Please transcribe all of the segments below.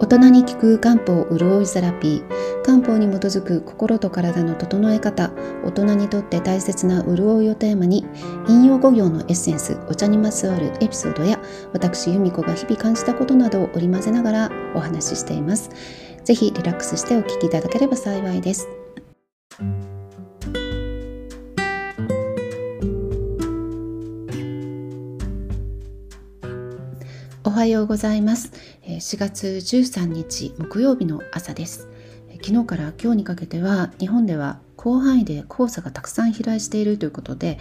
大人に効く漢方潤いセラピー。漢方に基づく心と体の整え方。大人にとって大切な潤いをテーマに引用語行のエッセンスお茶にまつわるエピソードや私由美子が日々感じたことなどを織り交ぜながらお話ししています。ぜひリラックスしてお聞きいただければ幸いです。おはようございます。4月13日木曜日の朝です。昨日から今日にかけては日本では広範囲で黄砂がたくさん飛来しているということで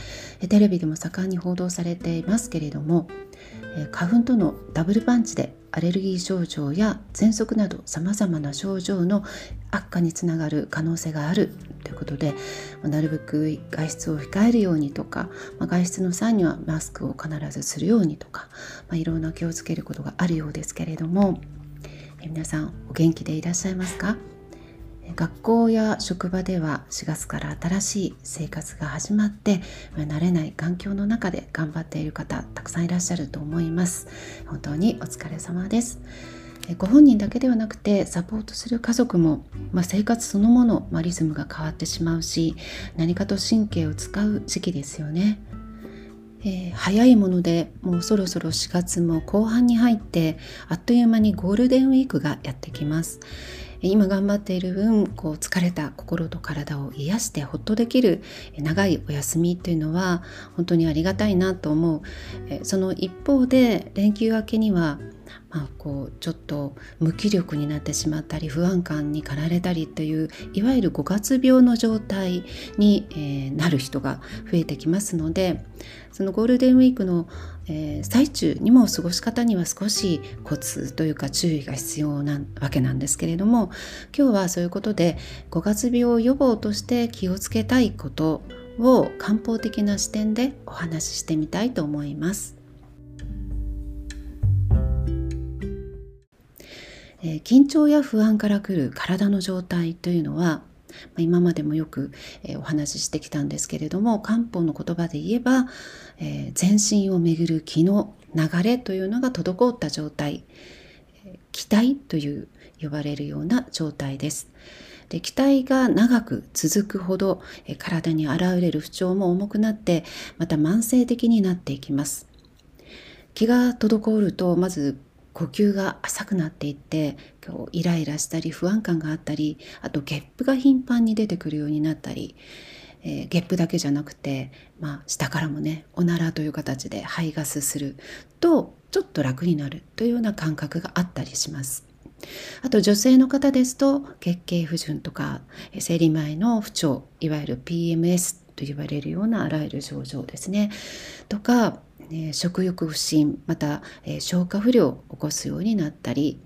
テレビでも盛んに報道されていますけれども花粉とのダブルパンチでアレルギー症状や喘息などさまざまな症状の悪化につながる可能性があるということでなるべく外出を控えるようにとか外出の際にはマスクを必ずするようにとか、まあ、いろんな気をつけることがあるようですけれども皆さんお元気でいらっしゃいますか？学校や職場では4月から新しい生活が始まって慣れない環境の中で頑張っている方たくさんいらっしゃると思います。本当にお疲れ様です。ご本人だけではなくてサポートする家族も、まあ、生活そのもの、まあ、リズムが変わってしまうし何かと神経を使う時期ですよね。えー、早いものでもうそろそろ4月も後半に入ってあっという間にゴールデンウィークがやってきます、今頑張っている分こう疲れた心と体を癒してほっとできる長いお休みというのは本当にありがたいなと思う。その一方で連休明けにはまあ、こうちょっと無気力になってしまったり不安感に駆られたりといういわゆる五月病の状態に、え、なる人が増えてきますのでそのゴールデンウィークの、えー、最中にも過ごし方には少しコツというか注意が必要なわけなんですけれども今日はそういうことで五月病予防として気をつけたいことを漢方的な視点でお話ししてみたいと思います。えー、緊張や不安からくる体の状態というのは今までもよく、え、お話ししてきたんですけれども漢方の言葉で言えば、え、全身をめぐる気の流れというのが滞った状態気体という呼ばれるような状態です。で気体が長く続くほど体に現れる不調も重くなってまた慢性的になっていきます。気が滞るとまず呼吸が浅くなっていってこうイライラしたり不安感があったりあとゲップが頻繁に出てくるようになったり、えー、ゲップだけじゃなくて、まあ、下からもねおならという形で排ガスするとちょっと楽になるというような感覚があったりします。あと女性の方ですと月経不順とか生理前の不調いわゆる PMS と言われるようなあらゆる症状ですねとかね、食欲不振また、え、消化不良を起こすようになったり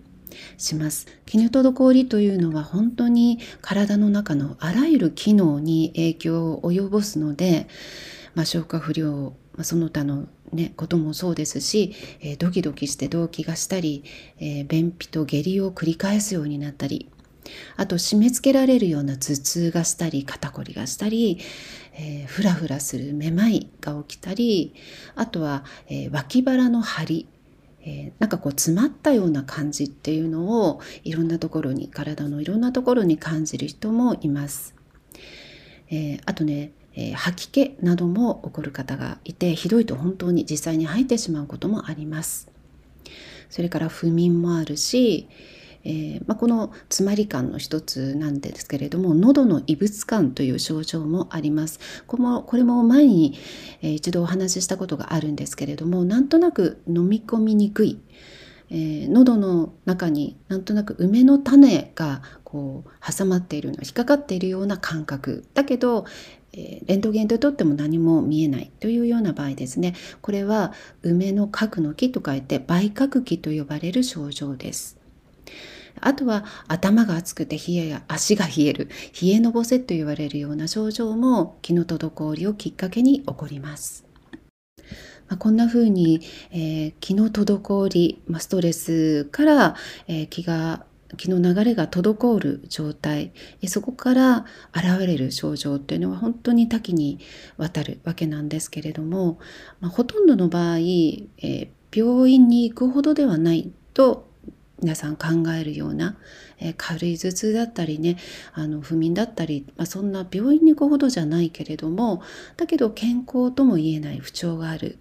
します。気の滞りというのは本当に体の中のあらゆる機能に影響を及ぼすので、まあ、消化不良、まあ、その他の、ね、こともそうですし、えー、ドキドキして動悸がしたり、えー、便秘と下痢を繰り返すようになったりあと締め付けられるような頭痛がしたり肩こりがしたり、えー、ふらふらするめまいが起きたりあとは、えー、脇腹の張りえー、なんかこう詰まったような感じっていうのをいろんなところに体のいろんなところに感じる人もいます。えー、あとね、えー、吐き気なども起こる方がいてひどいと本当に実際に吐いてしまうこともあります。それから不眠もあるし、えー、まあ、この詰まり感の一つなんですけれども喉の異物感という症状もあります。これもこれも前に、えー、一度お話ししたことがあるんですけれどもなんとなく飲み込みにくい、えー、喉の中になんとなく梅の種がこう挟まっているの引っかかっているような感覚。だけどレントゲンでとっても何も見えない。というような場合ですね。これは梅の核の木と書いて梅核気と呼ばれる症状です。あとは頭が熱くて冷えや足が冷える冷えのぼせと言われるような症状も気の滞りをきっかけに起こります。まあ、こんな風に、えー、気の滞り、まあ、ストレスから、えー、気が気の流れが滞る状態そこから現れる症状っていうのは本当に多岐にわたるわけなんですけれども、まあ、ほとんどの場合、えー、病院に行くほどではないと皆さん考えるような、えー、軽い頭痛だったりねあの不眠だったり、まあ、そんな病院に行くほどじゃないけれどもだけど健康とも言えない不調がある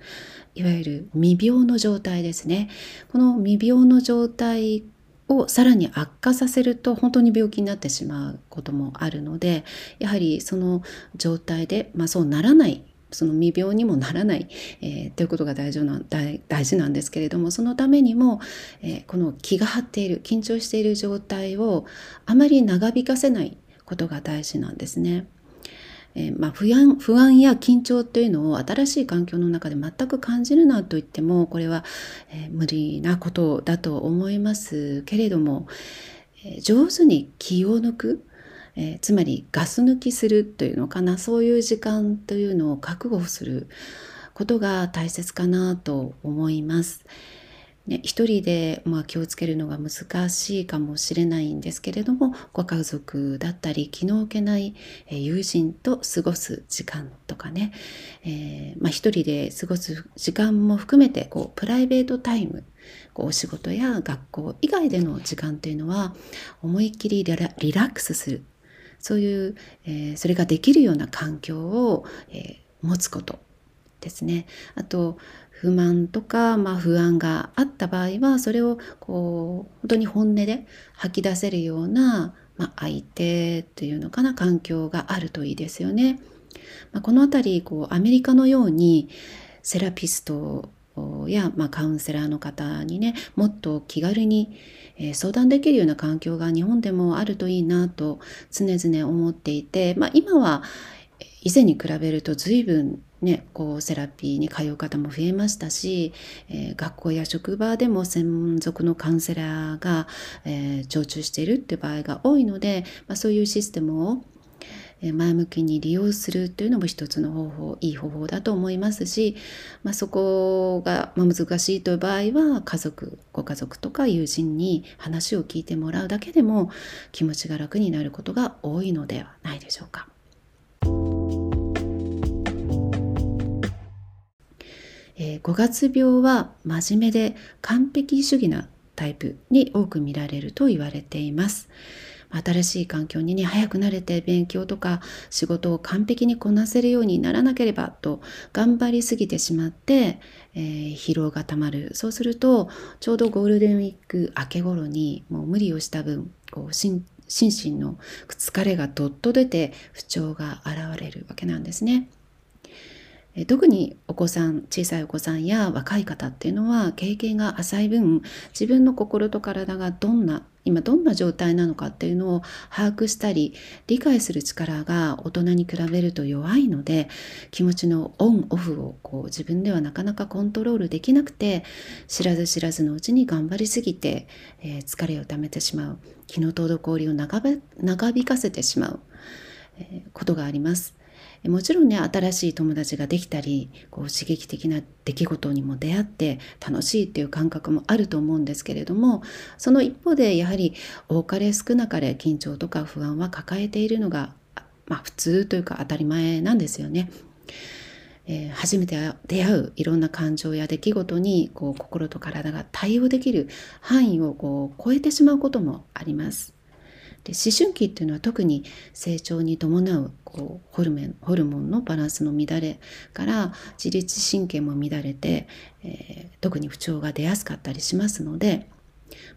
いわゆる未病の状態ですね。この未病の状態をさらに悪化させると本当に病気になってしまうこともあるのでやはりその状態で、まあ、そうならないその未病にもならない、えー、ということが大事な大大事なんですけれどもそのためにも、えー、この気が張っている緊張している状態をあまり長引かせないことが大事なんですね。えー、まあ、不安不安や緊張というのを新しい環境の中で全く感じるなと言ってもこれは、えー、無理なことだと思いますけれども、えー、上手に気を抜く、えつまりガス抜きするというのかなそういう時間というのを確保することが大切かなと思います。ね、一人で、まあ、気をつけるのが難しいかもしれないんですけれどもご家族だったり気の置けない友人と過ごす時間とかね、えー、まあ、一人で過ごす時間も含めてこうプライベートタイムこうお仕事や学校以外での時間というのは思いっきりリラックスするそういう、えー、それができるような環境を、えー、持つことですね。あと不満とか、まあ、不安があった場合はそれをこう本当に本音で吐き出せるような、まあ、相手というのかな環境があるといいですよね。まあ、この辺りこうアメリカのようにセラピストや、まあ、カウンセラーの方にねもっと気軽に、え、相談できるような環境が日本でもあるといいなと常々思っていて、まあ、今は以前に比べると随分ね、こうセラピーに通う方も増えましたし、えー、学校や職場でも専属のカウンセラーが、えー、常駐しているっていう場合が多いので、まあ、そういうシステムを前向きに利用するというのも一つの方法いい方法だと思いますし、まあ、そこが難しいという場合は家族ご家族とか友人に話を聞いてもらうだけでも気持ちが楽になることが多いのではないでしょうか。えー、5月病は真面目で完璧主義なタイプに多く見られると言われています。新しい環境にね、早く慣れて勉強とか仕事を完璧にこなせるようにならなければと頑張りすぎてしまって、えー、疲労がたまる。そうすると、ちょうどゴールデンウィーク明け頃にもう無理をした分、こう心身の疲れがどっと出て不調が現れるわけなんですね。特にお子さん小さいお子さんや若い方っていうのは経験が浅い分自分の心と体がどんな今どんな状態なのかっていうのを把握したり理解する力が大人に比べると弱いので気持ちのオンオフをこう自分ではなかなかコントロールできなくて知らず知らずのうちに頑張りすぎて、えー、疲れをためてしまう気の滞りを長引かせてしまう、えー、ことがあります。もちろんね新しい友達ができたりこう刺激的な出来事にも出会って楽しいっていう感覚もあると思うんですけれどもその一方でやはり多かれ少なかれ緊張とか不安は抱えているのが、まあ、普通というか当たり前なんですよね。えー、初めて出会ういろんな感情や出来事にこう心と体が対応できる範囲をこう超えてしまうこともあります。で思春期っていうのは特に成長に伴うこうホルメンホルモンのバランスの乱れから自律神経も乱れて、えー、特に不調が出やすかったりしますので、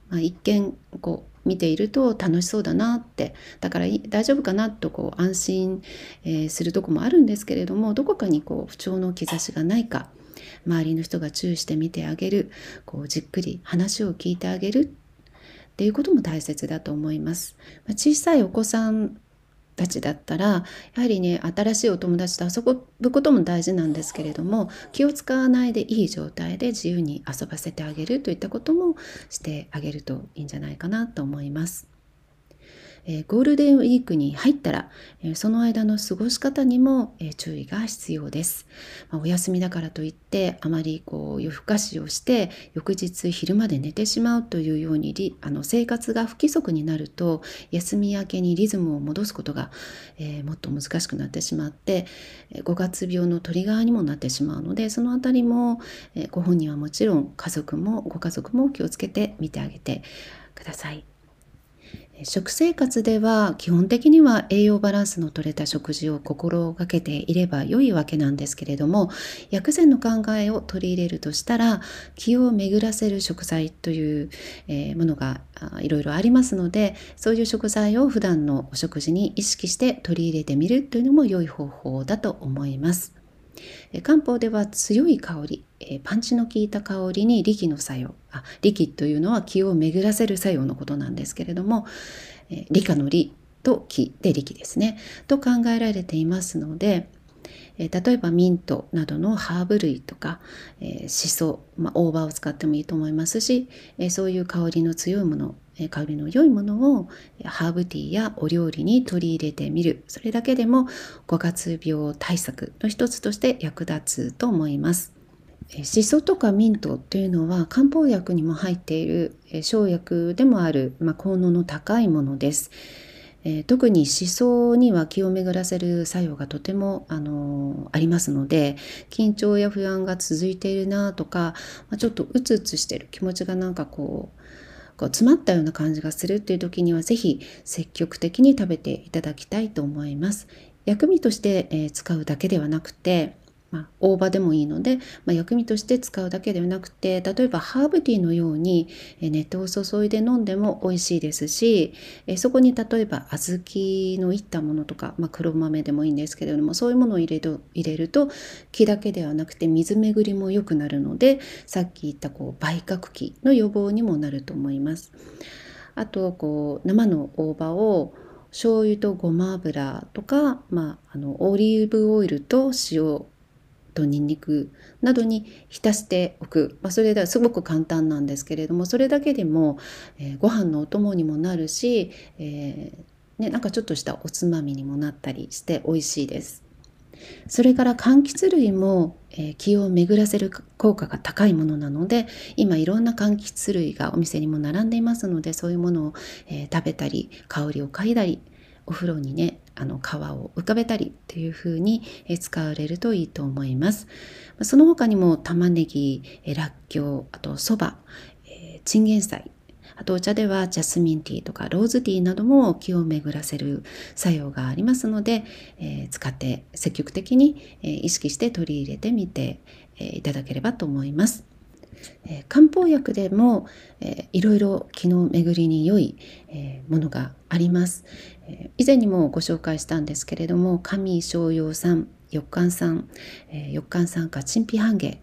まあ、一見こう見ていると楽しそうだなってだから大丈夫かなとこう安心、えー、するとこもあるんですけれどもどこかにこう不調の兆しがないか周りの人が注意して見てあげるこうじっくり話を聞いてあげるっていうことも大切だと思います。ま小さいお子さんたちだったらやはりね新しいお友達と遊ぶことも大事なんですけれども気を使わないでいい状態で自由に遊ばせてあげるといったこともしてあげるといいんじゃないかなと思います。えゴールデンウィークに入ったら、えその間の過ごし方にも、え注意が必要です、まあ、お休みだからといってあまりこう夜更かしをして翌日昼まで寝てしまうというようにあの生活が不規則になると休み明けにリズムを戻すことが、えもっと難しくなってしまって5月病のトリガーにもなってしまうのでそのあたりも、えご本人はもちろん家族もご家族も気をつけて見てあげてください。食生活では基本的には栄養バランスの取れた食事を心がけていれば良いわけなんですけれども薬膳の考えを取り入れるとしたら気を巡らせる食材という、ものがいろいろありますのでそういう食材を普段のお食事に意識して取り入れてみるというのも良い方法だと思います。漢方では強い香りパンチの効いた香りに力の作用あ力というのは気を巡らせる作用のことなんですけれども理科の理と気で力ですね。と考えられていますのでえ例えばミントなどのハーブ類とか、えしそ、まあ、大葉を使ってもいいと思いますし、えそういう香りの強いものえ香りの良いものをハーブティーやお料理に取り入れてみるそれだけでも五月病対策の一つとして役立つと思いますしそとかミントというのは漢方薬にも入っている生薬でもある、まあ、効能の高いものです。えー、特に思想には気を巡らせる作用がとても、あの、ありますので緊張や不安が続いているなとか、まあ、ちょっとうつうつしてる気持ちがなんかこうこう詰まったような感じがするっていう時には是非積極的に食べていただきたいと思います。薬味として、えー、使うだけではなくてまあ、大葉でもいいので、まあ、薬味として使うだけではなくて例えばハーブティーのように熱湯を注いで飲んでも美味しいですしそこに例えば小豆のいったものとか、まあ、黒豆でもいいんですけれどもそういうものを入れる入れると気だけではなくて水巡りも良くなるのでさっき言ったこう売覚期の予防にもなると思います。あとこう生の大葉を醤油とごま油とか、まあ、あのオリーブオイルと塩とニンニクなどに浸しておく、まあ、それですごく簡単なんですけれどもそれだけでも、えー、ご飯のお供にもなるし、えー、ね、なんかちょっとしたおつまみにもなったりして美味しいです。それから柑橘類も、えー、気を巡らせる効果が高いものなので今いろんな柑橘類がお店にも並んでいますのでそういうものを、えー、食べたり香りを嗅いだりお風呂にねあの皮を浮かべたりっていう風に使われるといいと思います。その他にも玉ねぎ、らっきょう、あとそば、チンゲン菜、あとお茶ではジャスミンティーとかローズティーなども気を巡らせる作用がありますので、えー、使って積極的に、えー、意識して取り入れてみて、えー、いただければと思います。えー、漢方薬でも、えー、いろいろ気の巡りに良い、えー、ものがあります、以前にもご紹介したんですけれども上逍陽酸翼寒酸、えー、翼寒酸化陳皮半夏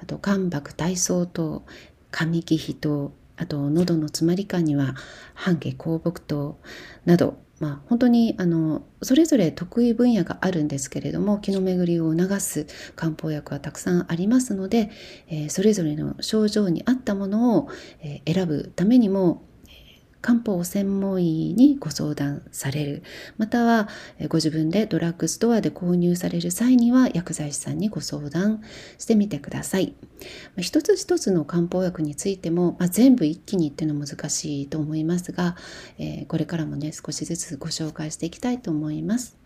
あと関白体操糖上木比糖あと喉の詰まり感には半夏香木糖などまあ、本当にあのそれぞれ得意分野があるんですけれども気の巡りを促す漢方薬はたくさんありますので、えー、それぞれの症状に合ったものを、えー、選ぶためにも漢方専門医にご相談される。またはご自分でドラッグストアで購入される際には薬剤師さんにご相談してみてください。一つ一つの漢方薬についても、まあ、全部一気にっていうのは難しいと思いますが、えー、これからもね少しずつご紹介していきたいと思います。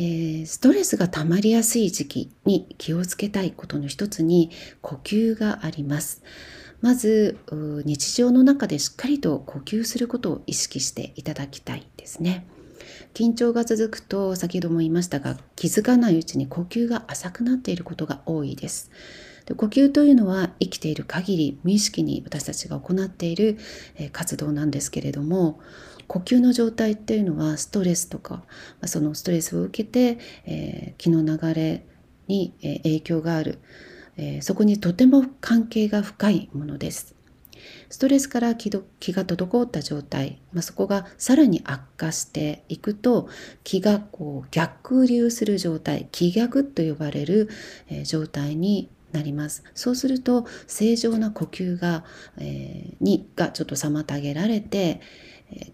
えー、ストレスが溜まりやすい時期に気をつけたいことの一つに呼吸があります。まず日常の中でしっかりと呼吸することを意識していただきたいですね。緊張が続くと先ほども言いましたが気づかないうちに呼吸が浅くなっていることが多いです。で呼吸というのは生きている限り無意識に私たちが行っている活動なんですけれども呼吸の状態っていうのはストレスとかそのストレスを受けて、えー、気の流れに影響がある、えー、そこにとても関係が深いものです。ストレスから気が滞った状態、まあ、そこがさらに悪化していくと気がこう逆流する状態気逆と呼ばれる、えー、状態になりますそうすると正常な呼吸が、えー、にがちょっと妨げられて、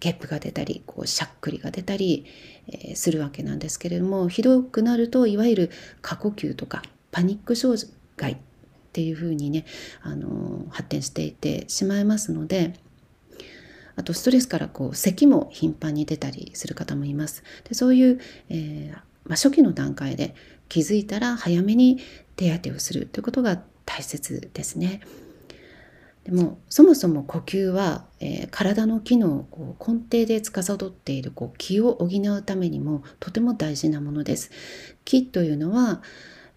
ゲップが出たりこうしゃっくりが出たり、え、するわけなんですけれどもひどくなるといわゆる過呼吸とかパニック障害っていうふうにねあの発展していってしまいますのであとストレスからこう咳も頻繁に出たりする方もいます。でそういう、えー、まあ、初期の段階で気づいたら早めに手当てをするということが大切ですね。でもそもそも呼吸は、えー、体の機能をこう根底で司っているこう気を補うためにもとても大事なものです。気というのは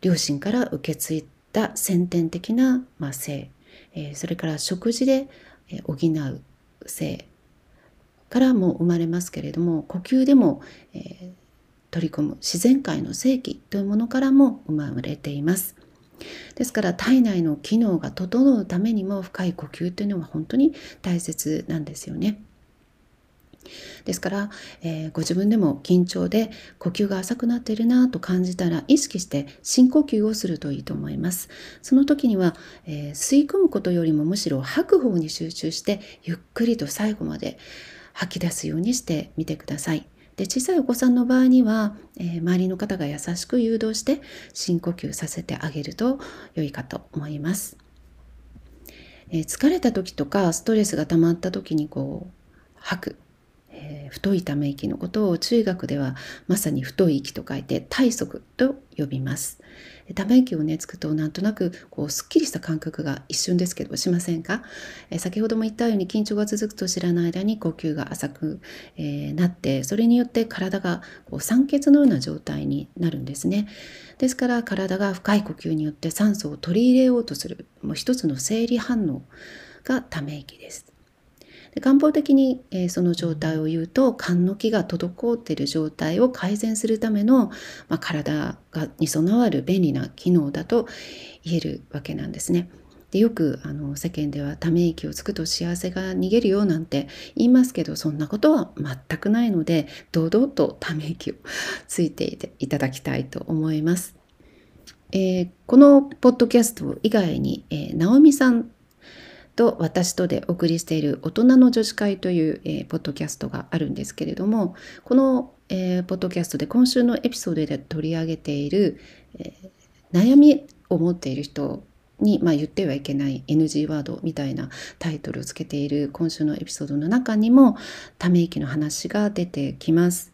両親から受け継いだ先天的な、まあ、性、えー、それから食事で補う性からも生まれますけれども呼吸でも、えー、取り込む自然界の性器というものからも生まれています。ですから体内の機能が整うためにも深い呼吸というのは本当に大切なんですよね。ですから、えー、ご自分でも緊張で呼吸が浅くなっているなと感じたら意識して深呼吸をするといいと思います。その時には、えー、吸い込むことよりもむしろ吐く方に集中してゆっくりと最後まで吐き出すようにしてみてください。で小さいお子さんの場合には、えー、周りの方が優しく誘導して深呼吸させてあげると良いかと思います。えー、疲れた時とかストレスが溜まった時にこう吐くえー、太いため息のことを中学ではまさに太い息と書いて体側と呼びます。ため息をねつくとなんとなくこうすっきりした感覚が一瞬ですけどしませんか、えー、先ほども言ったように緊張が続くと知らない間に呼吸が浅く、えー、なってそれによって体がこう酸欠のような状態になるんですね。ですから体が深い呼吸によって酸素を取り入れようとするもう一つの生理反応がため息です。で漢方的に、えー、その状態を言うと肝の気が滞っている状態を改善するための、まあ、体がに備わる便利な機能だと言えるわけなんですね。でよくあの世間ではため息をつくと幸せが逃げるよなんて言いますけどそんなことは全くないので堂々とため息を ついていただきたいと思います。えー、このポッドキャスト以外に、えー、直美さんと私とでお送りしている大人の女子会という、えー、ポッドキャストがあるんですけれどもこの、えー、ポッドキャストで今週のエピソードで取り上げている、えー、悩みを持っている人に、まあ、言ってはいけない NG ワードみたいなタイトルをつけている今週のエピソードの中にもため息の話が出てきます。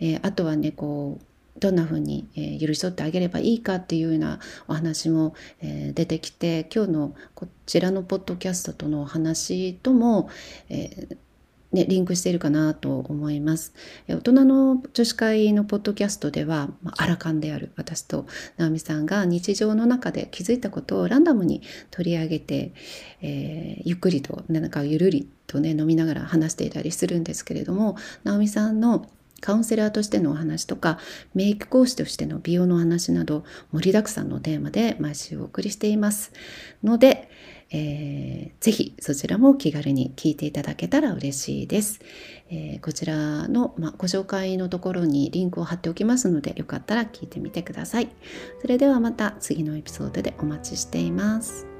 えー、あとはねこうどんな風に、えー、寄り添ってあげればいいかっていうようなお話も、えー、出てきて今日のこちらのポッドキャストとのお話とも、えーね、リンクしているかなと思います。大人の女子会のポッドキャストでは、まあ、アラカンである私と直美さんが日常の中で気づいたことをランダムに取り上げて、えー、ゆっくりとなんかゆるりとね飲みながら話していたりするんですけれども直美さんのカウンセラーとしてのお話とかメイク講師としての美容の話など盛りだくさんのテーマで毎週お送りしていますので、えー、ぜひそちらも気軽に聞いていただけたら嬉しいです。えー、こちらの、ま、ご紹介のところにリンクを貼っておきますのでよかったら聞いてみてください。それではまた次のエピソードでお待ちしています。